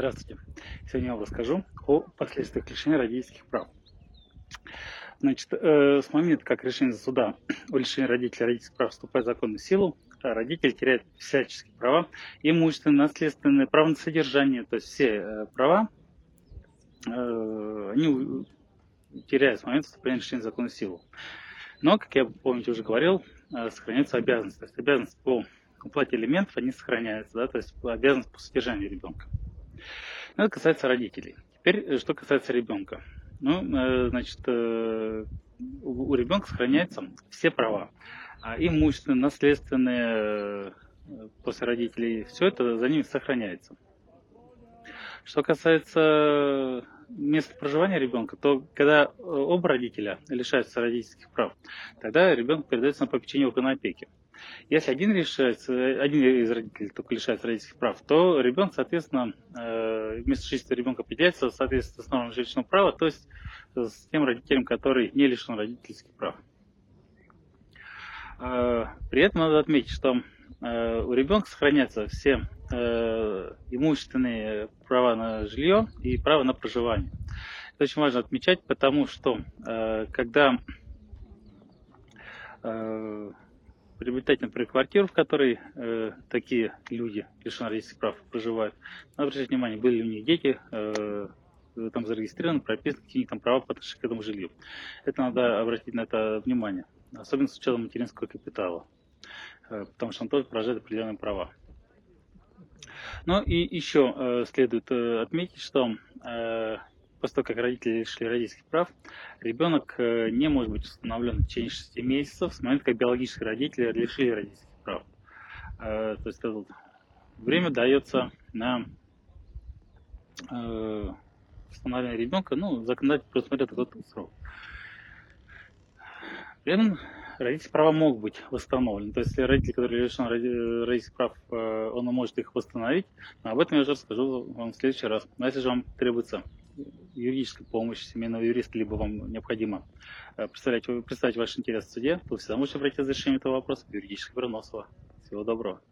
Здравствуйте. Сегодня я вам расскажу о последствиях лишения родительских прав. Значит, э, с момента, как решение суда о лишении родителей родительских прав вступает в законную силу, э, родитель теряет всяческие права, имущественные, наследственные, право на содержание, то есть все э, права, они теряют с момента вступления решения в законную силу. Но, как я, помните, уже говорил, сохраняются обязанности. То есть обязанности по уплате элементов, они сохраняются, да, то есть обязанность по содержанию ребенка. Ну, это касается родителей. Теперь, э, что касается ребенка. Ну, э, значит, э, у ребенка сохраняются все права. А имущественные, наследственные после родителей, все это за ними сохраняется. Что касается места проживания ребенка, то когда оба родителя лишаются родительских прав, тогда ребенок передается на попечение органа опеки. Если один решается, один из родителей только лишается родительских прав, то ребенок, соответственно, э, место жительства ребенка определяется в соответствии с нормами жилищного права, то есть с тем родителем, который не лишен родительских прав. Э, при этом надо отметить, что э, у ребенка сохраняются все имущественные права на жилье и право на проживание. Это очень важно отмечать, потому что когда приобретать, например, квартиру, в которой э, такие люди, лишены родительских прав, проживают, надо обращать внимание, были ли у них дети, э, там зарегистрированы, прописаны, какие там права по отношению к этому жилью. Это надо обратить на это внимание, особенно с учетом материнского капитала, э, потому что он тоже поражает определенные права. Ну и еще э, следует э, отметить, что э, после того, как родители лишили родительских прав, ребенок э, не может быть установлен в течение 6 месяцев с момента, как биологические родители лишили родительских прав. Э, то есть это время дается на э, установление ребенка, ну, законодатель предусмотрел этот срок. При этом родительские права могут быть восстановлены. То есть, если родитель, который лишен родительских прав, он может их восстановить. Но об этом я уже расскажу вам в следующий раз. Но если же вам требуется юридическая помощь семейного юриста, либо вам необходимо э, представлять, представить ваш интерес в суде, то всегда можете обратиться за решением этого вопроса в юридическое бюро Носова. Всего доброго.